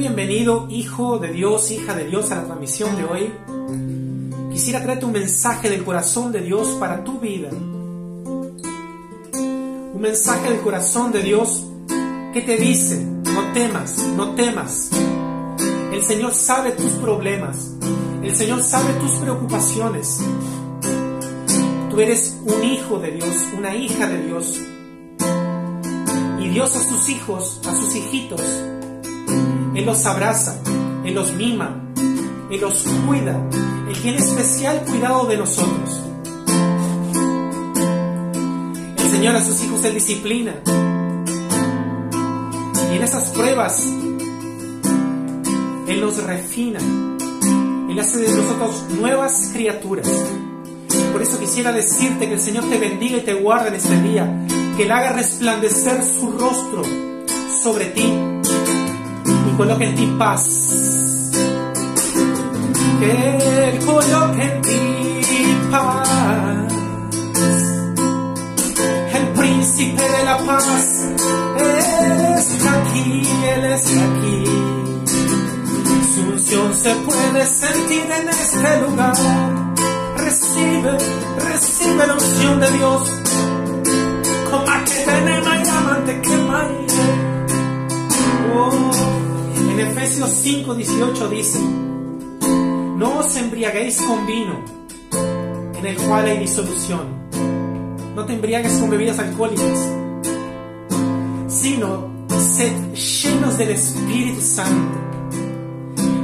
bienvenido, hijo de Dios, hija de Dios, a la transmisión de hoy. Quisiera traerte un mensaje del corazón de Dios para tu vida. Un mensaje del corazón de Dios que te dice, no temas, no temas. El Señor sabe tus problemas. El Señor sabe tus preocupaciones. Tú eres un hijo de Dios, una hija de Dios. Y Dios a sus hijos, a sus hijitos, Él los abraza, Él los mima, Él los cuida, Él tiene especial cuidado de nosotros. El Señor a sus hijos Él disciplina. Y en esas pruebas Él los refina. Él hace de nosotros nuevas criaturas. Por eso quisiera decirte que el Señor te bendiga y te guarde en este día, que Él haga resplandecer su rostro sobre ti coloque en ti paz. Que Él coloque en ti paz. El príncipe de la paz, está aquí, Él está aquí. Su unción se puede sentir en este lugar recibe, recibe la unción de Dios. Como que Efesios 5, 18 dice, no os embriaguéis con vino, en el cual hay disolución. No te embriagues con bebidas alcohólicas, sino sed llenos del Espíritu Santo,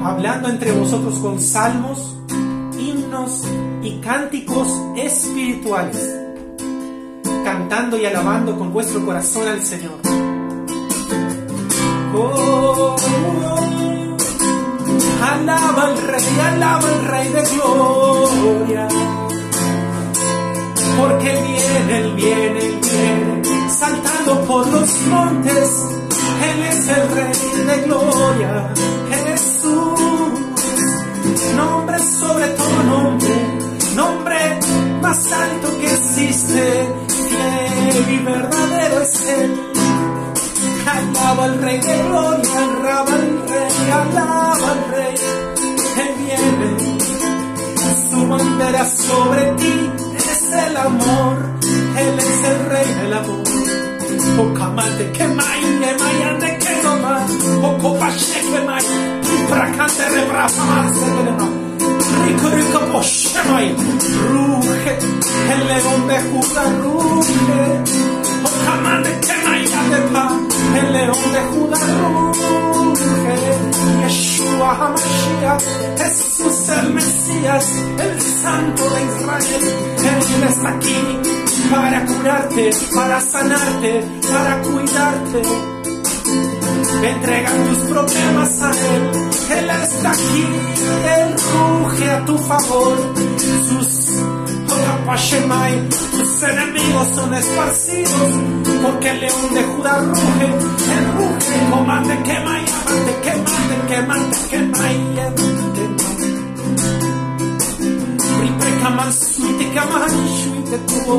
hablando entre vosotros con salmos, himnos y cánticos espirituales, cantando y alabando con vuestro corazón al Señor. Oh, alaba al Rey, alaba al Rey de gloria. Porque viene, Él viene, Él viene, saltando por los montes. Él es el Rey de gloria, Jesús. Nombre sobre todo nombre, nombre más alto que existe, fiel y verdadero es Él. Alaba al Rey de gloria, alaba al Rey, alaba bandera sobre ti es el amor, Él es el Rey del amor. Pocamante que maine, mayande que no más, poco pache que mai, pracante rebraza más, rico rico poshemai, ruge, el león de Judá ruge, pocamante que maine pa, el león de Judá ruge, Yeshua HaMashiach, Jesús el Mesías, el Santo de Israel, Él está aquí para curarte, para sanarte, para cuidarte. Entrega tus problemas a Él, Él está aquí, Él ruge a tu favor. Sus tus enemigos son esparcidos, porque el león de Judá ruge, Él ruge, comande, quema y amante, quemante, quemante, quema y kaman suite kaman shuite tubo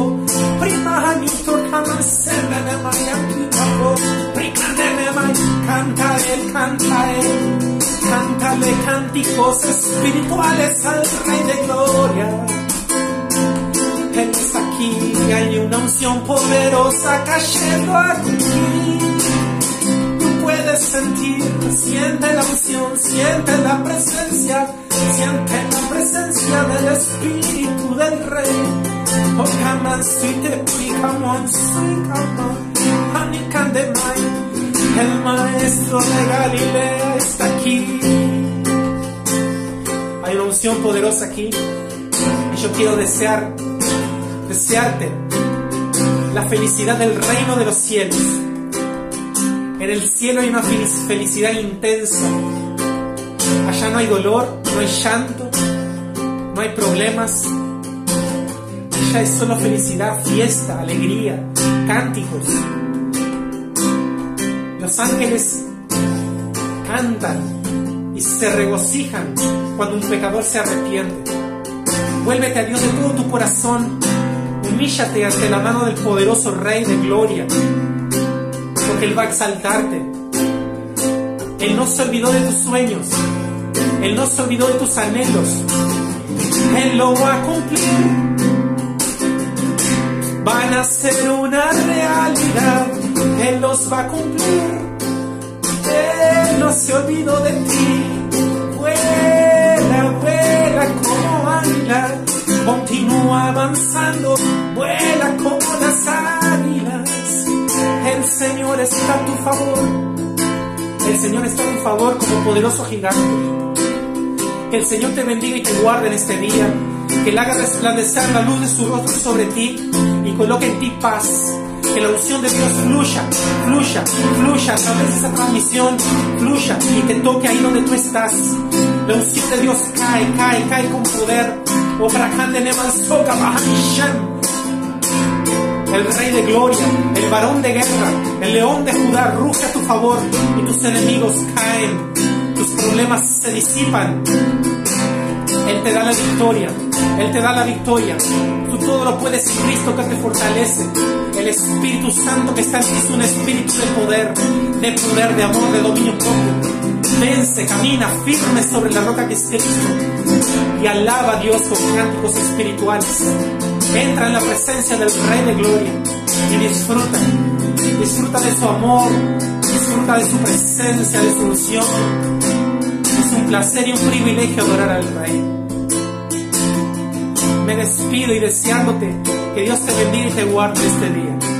prima hanito kaman senda de mayaki kapo prikande de may canta él canta él. Cántale cánticos espirituales al rey de gloria. Él está aquí hay una unción poderosa cayendo aquí. Puedes sentir, siente la unción, siente la presencia, siente del Espíritu del Rey. Oh, on, sweet, come on, honey, candemai. El maestro de Galilea está aquí. Hay una unción poderosa aquí. Y yo quiero desear, desearte la felicidad del reino de los cielos. En el cielo hay una felicidad intensa. Allá no hay dolor, no hay llanto, no hay problemas. Allá es solo felicidad, fiesta, alegría, cánticos. Los ángeles cantan y se regocijan cuando un pecador se arrepiente. Vuélvete a Dios de todo tu corazón. Humíllate ante la mano del poderoso Rey de Gloria porque Él va a exaltarte. Él no se olvidó de tus sueños. Él no se olvidó de tus anhelos. Lo va a cumplir. Van a ser una realidad. Él los va a cumplir. Él no se olvidó de ti. Vuela, vuela como águila. Continúa avanzando. Vuela como las águilas. El Señor está a tu favor. El Señor está a tu favor como poderoso gigante. Que el Señor te bendiga y te guarde en este día. Que Él haga resplandecer la luz de su rostro sobre ti y coloque en ti paz. Que la unción de Dios fluya, fluya, fluya a través de esa transmisión, fluya y te toque ahí donde tú estás. La unción de Dios cae, cae, cae con poder. El rey de gloria, el varón de guerra, el león de Judá ruge a tu favor y tus enemigos caen problemas se disipan. Él te da la victoria, Él te da la victoria. Tú todo lo puedes Cristo que te fortalece. El Espíritu Santo que está en ti es un espíritu de poder, de poder, de amor, de dominio propio. Vence, camina firme sobre la roca que es Cristo y alaba a Dios con cánticos espirituales. Entra en la presencia del Rey de Gloria y disfruta, disfruta de su amor, disfruta de su presencia, de su unción. Un placer y un privilegio adorar al Rey. Me despido y deseándote que Dios te bendiga y te guarde este día.